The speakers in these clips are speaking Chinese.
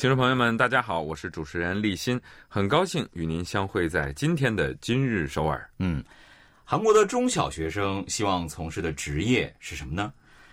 听众朋友们，大家好，我是主持人立新，很高兴与您相会在今天的今日首尔。嗯，韩国的中小学生希望从事的职业是什么呢？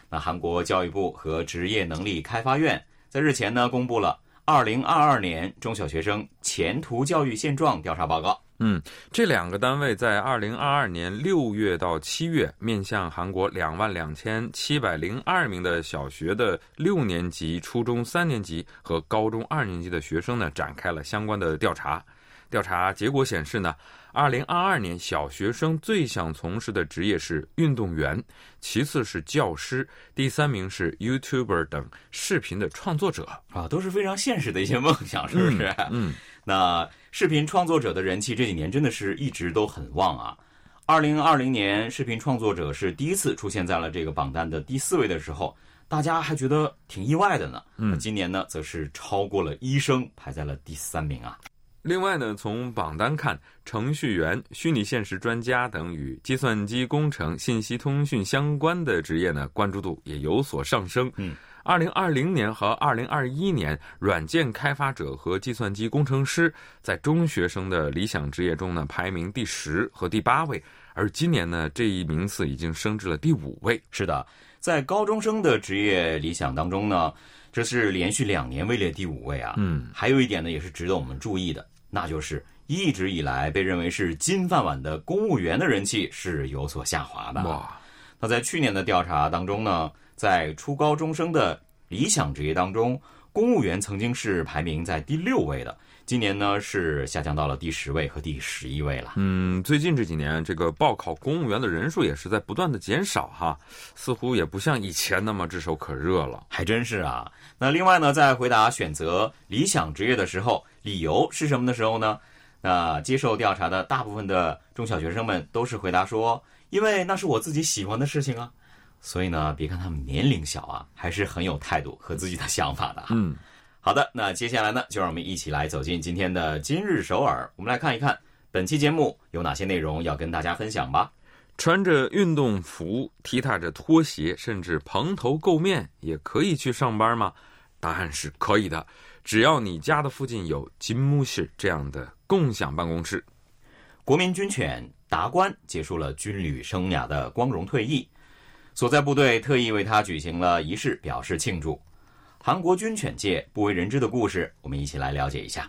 那韩国教育部和职业能力开发院在日前呢公布了。二零二二年中小学生前途教育现状调查报告。嗯，这两个单位在二零二二年六月到七月，面向韩国两万两千七百零二名的小学的六年级、初中三年级和高中二年级的学生呢，展开了相关的调查。调查结果显示呢。二零二二年，小学生最想从事的职业是运动员，其次是教师，第三名是 YouTuber 等视频的创作者啊，都是非常现实的一些梦想，是不是？嗯，那视频创作者的人气这几年真的是一直都很旺啊。二零二零年，视频创作者是第一次出现在了这个榜单的第四位的时候，大家还觉得挺意外的呢。嗯，今年呢，则是超过了医生，排在了第三名啊。另外呢，从榜单看，程序员、虚拟现实专家等与计算机工程、信息通讯相关的职业呢，关注度也有所上升。嗯，二零二零年和二零二一年，软件开发者和计算机工程师在中学生的理想职业中呢，排名第十和第八位，而今年呢，这一名次已经升至了第五位。是的，在高中生的职业理想当中呢，这是连续两年位列第五位啊。嗯，还有一点呢，也是值得我们注意的。那就是一直以来被认为是金饭碗的公务员的人气是有所下滑的。哇，那在去年的调查当中呢，在初高中生的理想职业当中，公务员曾经是排名在第六位的，今年呢是下降到了第十位和第十一位了。嗯，最近这几年，这个报考公务员的人数也是在不断的减少哈，似乎也不像以前那么炙手可热了。还真是啊。那另外呢，在回答选择理想职业的时候。理由是什么的时候呢？那接受调查的大部分的中小学生们都是回答说：“因为那是我自己喜欢的事情啊。”所以呢，别看他们年龄小啊，还是很有态度和自己的想法的。嗯，好的，那接下来呢，就让我们一起来走进今天的今日首尔。我们来看一看本期节目有哪些内容要跟大家分享吧。穿着运动服、踢踏着拖鞋，甚至蓬头垢面，也可以去上班吗？答案是可以的。只要你家的附近有金木室这样的共享办公室，国民军犬达官结束了军旅生涯的光荣退役，所在部队特意为他举行了仪式表示庆祝。韩国军犬界不为人知的故事，我们一起来了解一下。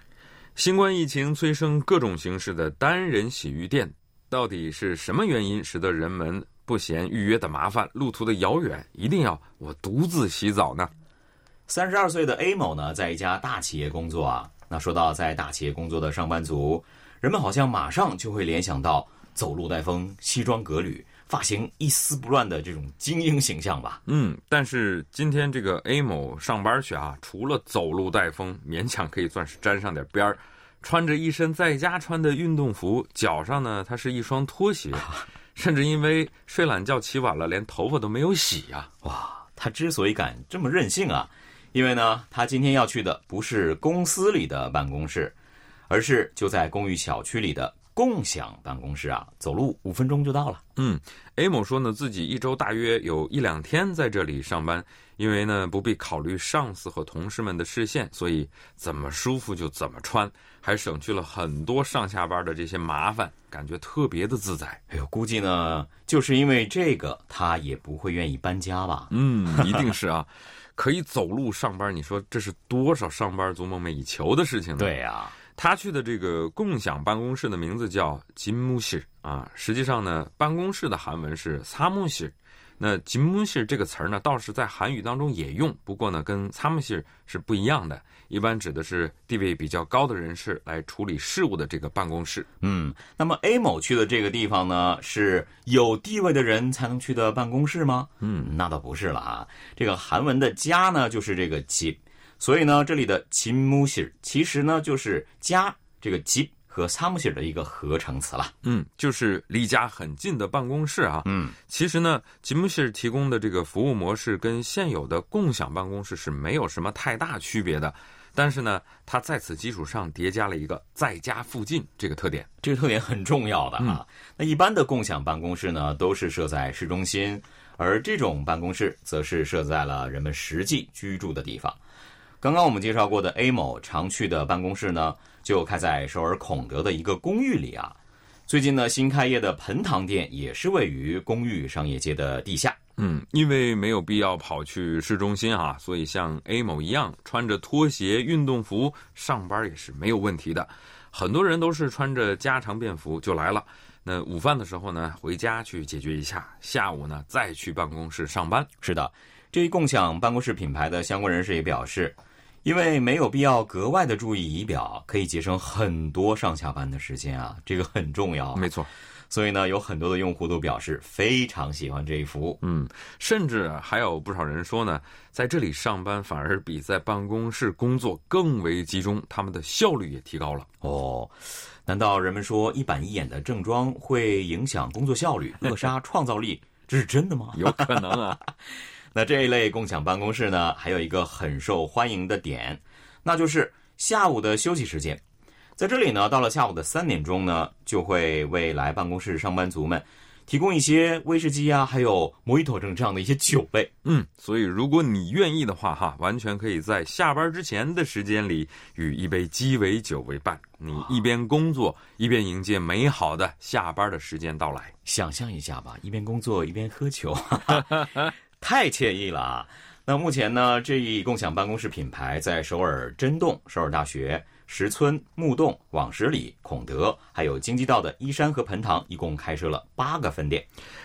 新冠疫情催生各种形式的单人洗浴店，到底是什么原因使得人们不嫌预约的麻烦、路途的遥远，一定要我独自洗澡呢？三十二岁的 A 某呢，在一家大企业工作啊。那说到在大企业工作的上班族，人们好像马上就会联想到走路带风、西装革履、发型一丝不乱的这种精英形象吧。嗯，但是今天这个 A 某上班去啊，除了走路带风，勉强可以算是沾上点边儿，穿着一身在家穿的运动服，脚上呢，它是一双拖鞋，甚至因为睡懒觉起晚了，连头发都没有洗呀。哇，他之所以敢这么任性啊！因为呢，他今天要去的不是公司里的办公室，而是就在公寓小区里的共享办公室啊，走路五分钟就到了。嗯，A 某说呢，自己一周大约有一两天在这里上班，因为呢不必考虑上司和同事们的视线，所以怎么舒服就怎么穿，还省去了很多上下班的这些麻烦，感觉特别的自在。哎呦，估计呢，就是因为这个，他也不会愿意搬家吧？嗯，一定是啊。可以走路上班，你说这是多少上班族梦寐以求的事情呢？对呀，他去的这个共享办公室的名字叫金木室啊，实际上呢，办公室的韩文是擦木室。那金木室这个词儿呢，倒是在韩语当中也用，不过呢，跟擦木室是不一样的。一般指的是地位比较高的人士来处理事务的这个办公室。嗯，那么 A 某去的这个地方呢，是有地位的人才能去的办公室吗？嗯，那倒不是了啊。这个韩文的家呢，就是这个 집， 所以呢，这里的勤木西其实呢就是家这个吉和萨木西的一个合成词了。嗯，就是离家很近的办公室啊。嗯，其实呢，吉姆希尔提供的这个服务模式跟现有的共享办公室是没有什么太大区别的。但是呢，它在此基础上叠加了一个在家附近这个特点，这个特点很重要的啊。那一般的共享办公室呢，都是设在市中心，而这种办公室则是设在了人们实际居住的地方。刚刚我们介绍过的 A 某常去的办公室呢，就开在首尔孔德的一个公寓里啊。最近呢，新开业的盆塘店也是位于公寓商业街的地下。嗯，因为没有必要跑去市中心啊，所以像 A 某一样穿着拖鞋、运动服上班也是没有问题的。很多人都是穿着家常便服就来了。那午饭的时候呢，回家去解决一下；下午呢，再去办公室上班。是的，这一共享办公室品牌的相关人士也表示，因为没有必要格外的注意仪表，可以节省很多上下班的时间啊，这个很重要。没错。所以呢，有很多的用户都表示非常喜欢这一服务。嗯，甚至还有不少人说呢，在这里上班反而比在办公室工作更为集中，他们的效率也提高了。哦，难道人们说一板一眼的正装会影响工作效率、扼杀创造力？这是真的吗？有可能啊。那这一类共享办公室呢，还有一个很受欢迎的点，那就是下午的休息时间。在这里呢，到了下午的三点钟呢，就会为来办公室上班族们提供一些威士忌啊，还有摩伊托这样的一些酒类。嗯，所以如果你愿意的话，哈，完全可以在下班之前的时间里，与一杯鸡尾酒为伴，你一边工作一边迎接美好的下班的时间到来。想象一下吧，一边工作一边喝酒，太惬意了啊！那目前呢，这一共享办公室品牌在首尔真洞、首尔大学。石村、木洞、往十里、孔德，还有京畿道的依山和盆塘，一共开设了八个分店。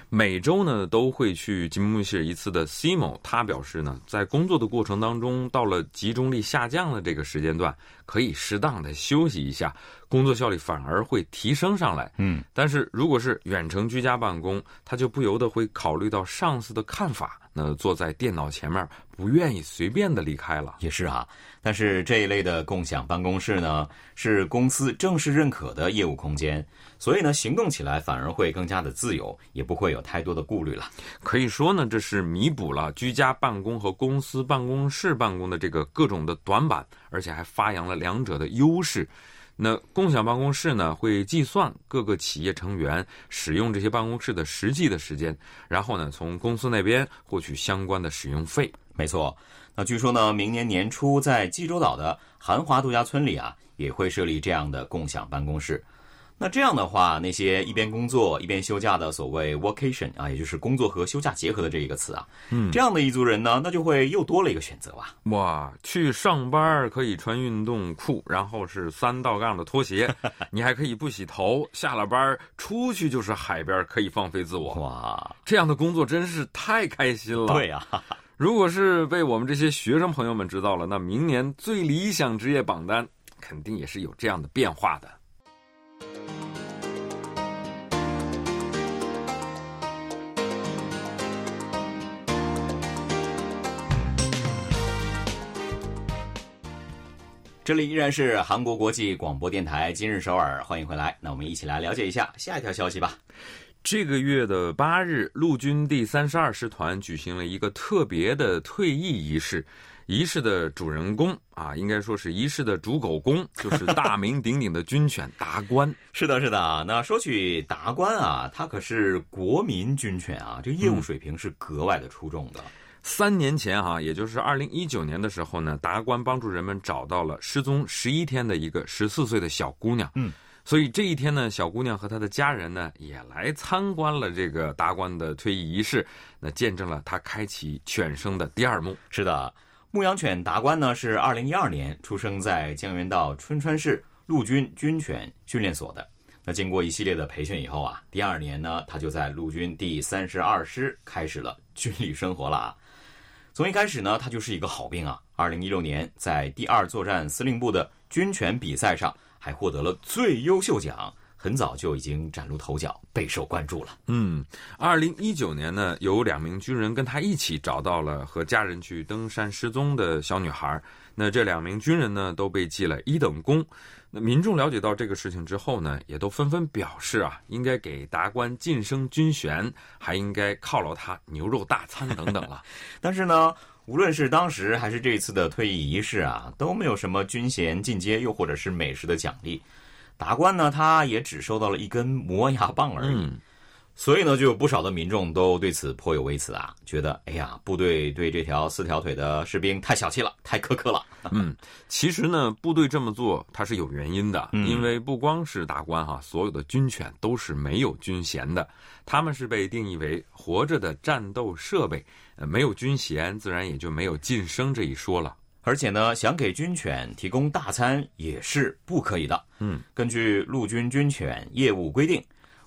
每周呢都会去金木市一次的 C 某，他表示呢，在工作的过程当中，到了集中力下降的这个时间段，可以适当的休息一下，工作效率反而会提升上来。嗯，但是如果是远程居家办公，他就不由得会考虑到上司的看法。那坐在电脑前面，不愿意随便的离开了，也是啊。但是这一类的共享办公室呢，是公司正式认可的业务空间，所以呢，行动起来反而会更加的自由，也不会有太多的顾虑了。可以说呢，这是弥补了居家办公和公司办公室办公的这个各种的短板，而且还发扬了两者的优势。那共享办公室呢，会计算各个企业成员使用这些办公室的实际的时间，然后呢，从公司那边获取相关的使用费。没错。那据说呢，明年年初在济州岛的韩华度假村里啊，也会设立这样的共享办公室。那这样的话，那些一边工作一边休假的所谓 vacation 啊，也就是工作和休假结合的这一个词啊，嗯，这样的一族人呢，那就会又多了一个选择吧。哇，去上班可以穿运动裤，然后是三道杠的拖鞋，你还可以不洗头，下了班出去就是海边，可以放飞自我。哇，这样的工作真是太开心了。对呀，如果是被我们这些学生朋友们知道了，那明年最理想职业榜单肯定也是有这样的变化的。这里依然是韩国国际广播电台今日首尔，欢迎回来。那我们一起来了解一下下一条消息吧。这个月的八日，陆军第三十二师团举行了一个特别的退役仪式。仪式的主人公啊，应该说是仪式的主狗公，就是大名鼎鼎的军犬达官。是的，是的。那说起达官啊，他可是国民军犬啊，这个业务水平是格外的出众的。三年前，哈，也就是二零一九年的时候呢，达官帮助人们找到了失踪十一天的一个十四岁的小姑娘。嗯，所以这一天呢，小姑娘和她的家人呢，也来参观了这个达官的退役仪式，那见证了他开启犬生的第二幕。是的，牧羊犬达官呢，是二零一二年出生在江原道春川市陆军军犬训练所的。那经过一系列的培训以后啊，第二年呢，他就在陆军第三十二师开始了军旅生活了啊。从一开始呢，他就是一个好兵啊。二零一六年，在第二作战司令部的军犬比赛上，还获得了最优秀奖，很早就已经崭露头角，备受关注了。嗯，二零一九年呢，有两名军人跟他一起找到了和家人去登山失踪的小女孩。那这两名军人呢，都被记了一等功。那民众了解到这个事情之后呢，也都纷纷表示啊，应该给达官晋升军衔，还应该犒劳他牛肉大餐等等了。但是呢，无论是当时还是这次的退役仪式啊，都没有什么军衔进阶，又或者是美食的奖励。达官呢，他也只收到了一根磨牙棒而已。所以呢，就有不少的民众都对此颇有微词啊，觉得哎呀，部队对这条四条腿的士兵太小气了，太苛刻了。嗯，其实呢，部队这么做它是有原因的，因为不光是达官哈，所有的军犬都是没有军衔的，他们是被定义为活着的战斗设备，呃，没有军衔，自然也就没有晋升这一说了。而且呢，想给军犬提供大餐也是不可以的。嗯，根据陆军军犬业务规定，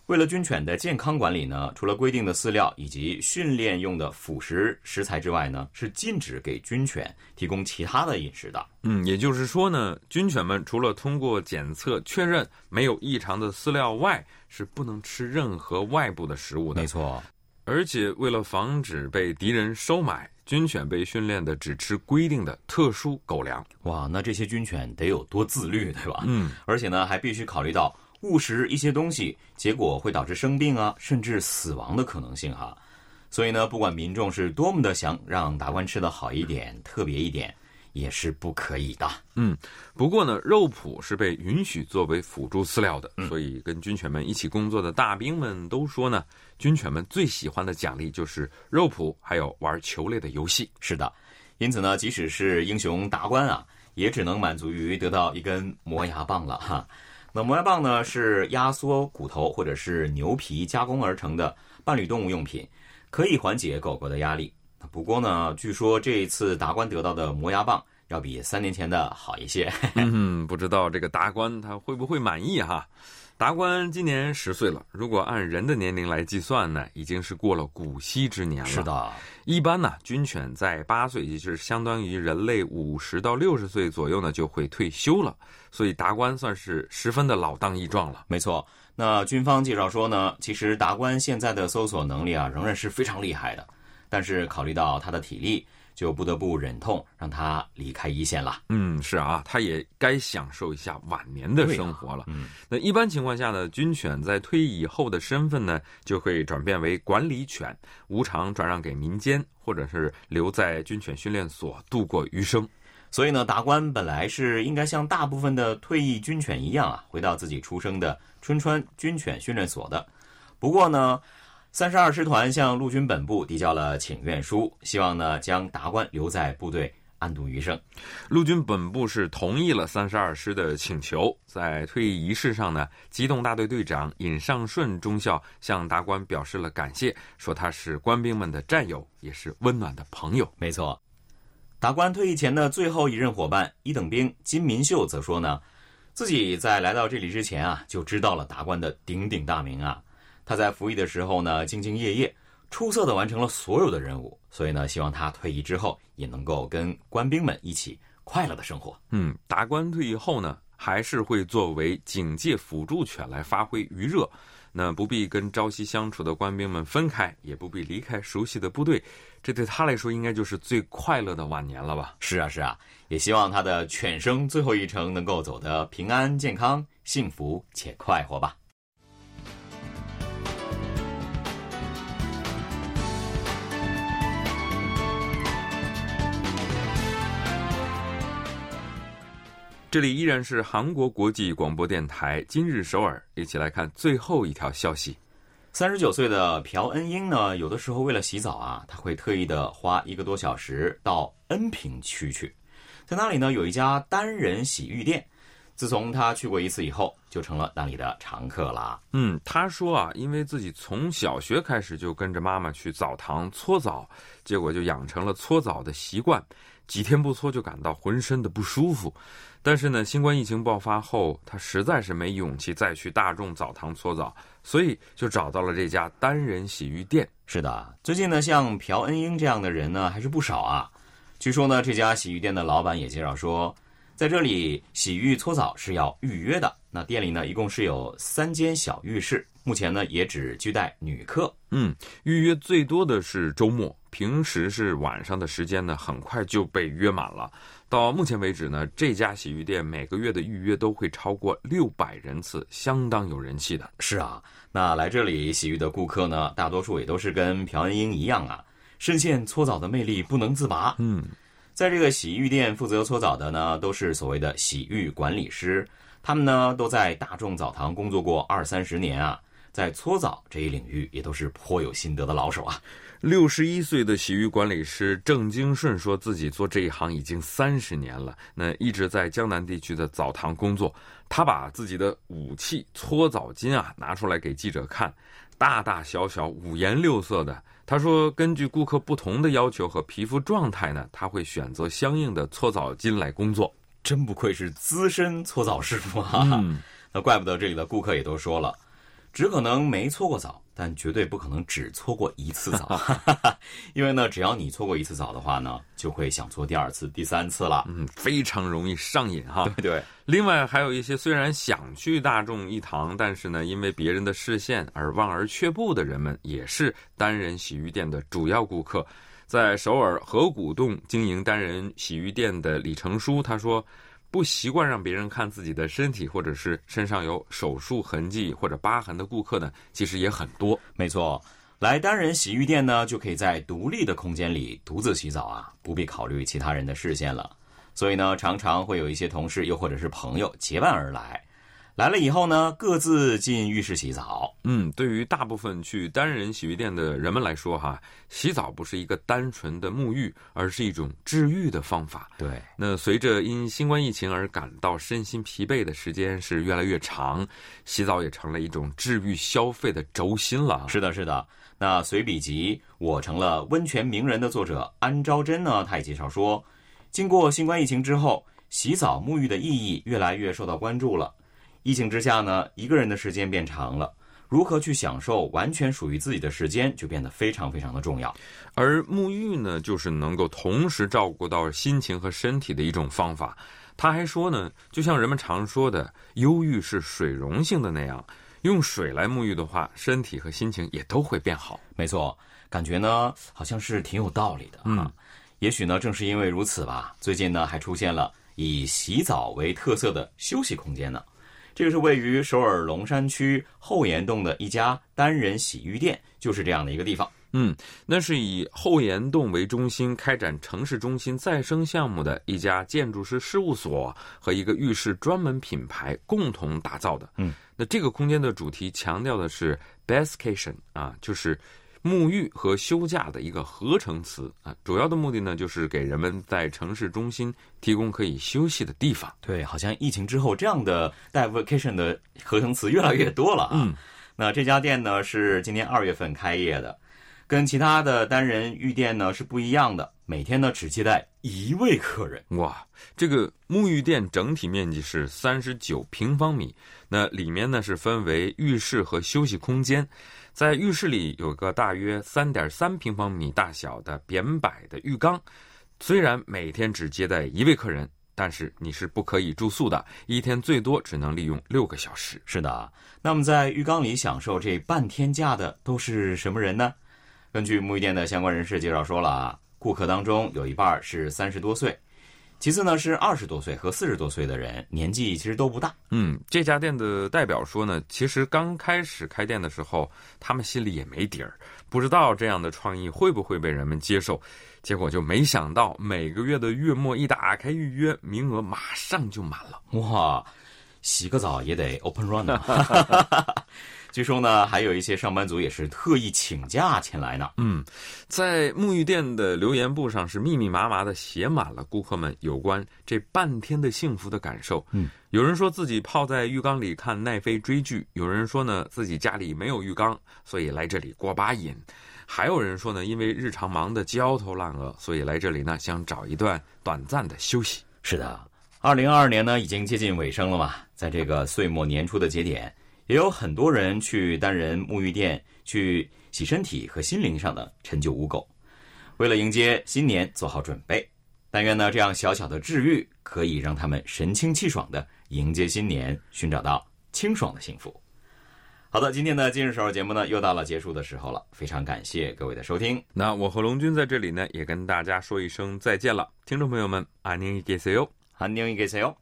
为了军犬的健康管理呢，除了规定的饲料以及训练用的辅食食材之外呢，是禁止给军犬提供其他的饮食的。嗯，也就是说呢，军犬们除了通过检测确认没有异常的饲料外，是不能吃任何外部的食物的。没错，而且为了防止被敌人收买。军犬被训练的只吃规定的特殊狗粮，哇，那这些军犬得有多自律，对吧？嗯，而且呢，还必须考虑到误食一些东西，结果会导致生病啊，甚至死亡的可能性哈。所以呢，不管民众是多么的想让达官吃的好一点、特别一点。也是不可以的。嗯，不过呢，肉脯是被允许作为辅助饲料的，所以跟军犬们一起工作的大兵们都说呢，军犬们最喜欢的奖励就是肉脯，还有玩球类的游戏。是的，因此呢，即使是英雄达官啊，也只能满足于得到一根磨牙棒了哈。那磨牙棒呢，是压缩骨头或者是牛皮加工而成的伴侣动物用品，可以缓解狗狗的压力。不过呢，据说这一次达官得到的磨牙棒要比三年前的好一些。嗯，不知道这个达官他会不会满意哈？达官今年十岁了，如果按人的年龄来计算呢，已经是过了古稀之年了。是的，一般呢，军犬在八岁，也就是相当于人类五十到六十岁左右呢，就会退休了。所以达官算是十分的老当益壮了。没错，那军方介绍说呢，其实达官现在的搜索能力啊，仍然是非常厉害的。但是考虑到他的体力，就不得不忍痛让他离开一线了。嗯，是啊，他也该享受一下晚年的生活了。嗯，那一般情况下呢，军犬在退役以后的身份呢，就会转变为管理犬，无偿转让给民间，或者是留在军犬训练所度过余生。所以呢，达官本来是应该像大部分的退役军犬一样啊，回到自己出生的春川军犬训练所的。不过呢。三十二师团向陆军本部递交了请愿书，希望呢将达官留在部队安度余生。陆军本部是同意了三十二师的请求，在退役仪式上呢，机动大队队长尹尚顺中校向达官表示了感谢，说他是官兵们的战友，也是温暖的朋友。没错，达官退役前的最后一任伙伴一等兵金民秀则说呢，自己在来到这里之前啊，就知道了达官的鼎鼎大名啊。他在服役的时候呢，兢兢业业，出色的完成了所有的任务，所以呢，希望他退役之后也能够跟官兵们一起快乐的生活。嗯，达官退役后呢，还是会作为警戒辅助犬来发挥余热，那不必跟朝夕相处的官兵们分开，也不必离开熟悉的部队，这对他来说应该就是最快乐的晚年了吧？是啊，是啊，也希望他的犬生最后一程能够走得平安、健康、幸福且快活吧。这里依然是韩国国际广播电台今日首尔，一起来看最后一条消息。三十九岁的朴恩英呢，有的时候为了洗澡啊，他会特意的花一个多小时到恩平区去，在那里呢有一家单人洗浴店。自从他去过一次以后，就成了那里的常客了。嗯，他说啊，因为自己从小学开始就跟着妈妈去澡堂搓澡，结果就养成了搓澡的习惯。几天不搓就感到浑身的不舒服，但是呢，新冠疫情爆发后，他实在是没勇气再去大众澡堂搓澡，所以就找到了这家单人洗浴店。是的，最近呢，像朴恩英这样的人呢还是不少啊。据说呢，这家洗浴店的老板也介绍说，在这里洗浴搓澡是要预约的。那店里呢，一共是有三间小浴室，目前呢也只接待女客。嗯，预约最多的是周末，平时是晚上的时间呢，很快就被约满了。到目前为止呢，这家洗浴店每个月的预约都会超过六百人次，相当有人气的。是啊，那来这里洗浴的顾客呢，大多数也都是跟朴恩英一样啊，深陷搓澡的魅力不能自拔。嗯，在这个洗浴店负责搓澡的呢，都是所谓的洗浴管理师，他们呢都在大众澡堂工作过二三十年啊，在搓澡这一领域也都是颇有心得的老手啊。六十一岁的洗浴管理师郑经顺说自己做这一行已经三十年了，那一直在江南地区的澡堂工作。他把自己的武器搓澡巾啊拿出来给记者看，大大小小、五颜六色的。他说，根据顾客不同的要求和皮肤状态呢，他会选择相应的搓澡巾来工作。真不愧是资深搓澡师傅啊！嗯，那怪不得这里的顾客也都说了，只可能没搓过澡。但绝对不可能只搓过一次澡，因为呢，只要你搓过一次澡的话呢，就会想搓第二次、第三次了。嗯，非常容易上瘾哈。对对。另外还有一些虽然想去大众一堂，但是呢，因为别人的视线而望而却步的人们，也是单人洗浴店的主要顾客。在首尔河谷洞经营单人洗浴店的李成书他说。不习惯让别人看自己的身体，或者是身上有手术痕迹或者疤痕的顾客呢，其实也很多。没错，来单人洗浴店呢，就可以在独立的空间里独自洗澡啊，不必考虑其他人的视线了。所以呢，常常会有一些同事又或者是朋友结伴而来。来了以后呢，各自进浴室洗澡。嗯，对于大部分去单人洗浴店的人们来说，哈，洗澡不是一个单纯的沐浴，而是一种治愈的方法。对。那随着因新冠疫情而感到身心疲惫的时间是越来越长，洗澡也成了一种治愈消费的轴心了。是的，是的。那随笔集《我成了温泉名人》的作者安昭珍呢，他也介绍说，经过新冠疫情之后，洗澡沐浴的意义越来越受到关注了。疫情之下呢，一个人的时间变长了，如何去享受完全属于自己的时间，就变得非常非常的重要。而沐浴呢，就是能够同时照顾到心情和身体的一种方法。他还说呢，就像人们常说的，忧郁是水溶性的那样，用水来沐浴的话，身体和心情也都会变好。没错，感觉呢，好像是挺有道理的啊。也许呢，正是因为如此吧，最近呢，还出现了以洗澡为特色的休息空间呢。这个是位于首尔龙山区后岩洞的一家单人洗浴店，就是这样的一个地方。嗯，那是以后岩洞为中心开展城市中心再生项目的一家建筑师事务所和一个浴室专门品牌共同打造的。嗯，那这个空间的主题强调的是 “bestcation” 啊，就是。沐浴和休假的一个合成词啊，主要的目的呢，就是给人们在城市中心提供可以休息的地方。对，好像疫情之后，这样的带 vacation 的合成词越来越多了啊。嗯，那这家店呢是今年二月份开业的，跟其他的单人浴店呢是不一样的，每天呢只接待一位客人。哇，这个沐浴店整体面积是三十九平方米，那里面呢是分为浴室和休息空间。在浴室里有个大约三点三平方米大小的扁摆的浴缸，虽然每天只接待一位客人，但是你是不可以住宿的，一天最多只能利用六个小时。是的，那么在浴缸里享受这半天假的都是什么人呢？根据沐浴店的相关人士介绍说了啊，顾客当中有一半是三十多岁。其次呢，是二十多岁和四十多岁的人，年纪其实都不大。嗯，这家店的代表说呢，其实刚开始开店的时候，他们心里也没底儿，不知道这样的创意会不会被人们接受。结果就没想到，每个月的月末一打开预约，名额马上就满了。哇，洗个澡也得 open run 呢。据说呢，还有一些上班族也是特意请假前来呢。嗯，在沐浴店的留言簿上是密密麻麻的写满了顾客们有关这半天的幸福的感受。嗯，有人说自己泡在浴缸里看奈飞追剧，有人说呢自己家里没有浴缸，所以来这里过把瘾，还有人说呢因为日常忙得焦头烂额，所以来这里呢想找一段短暂的休息。是的，二零二二年呢已经接近尾声了嘛，在这个岁末年初的节点。也有很多人去单人沐浴店去洗身体和心灵上的陈旧污垢，为了迎接新年做好准备。但愿呢，这样小小的治愈 可以让他们神清气爽的迎接新年，寻找到清爽的幸福。好的，今天的今日首尔节目呢，又到了结束的时候了，非常感谢各位的收听。那我和龙军在这里呢，也跟大家说一声再见了，听众朋友们，안녕히계세 요， 안녕히계세 요。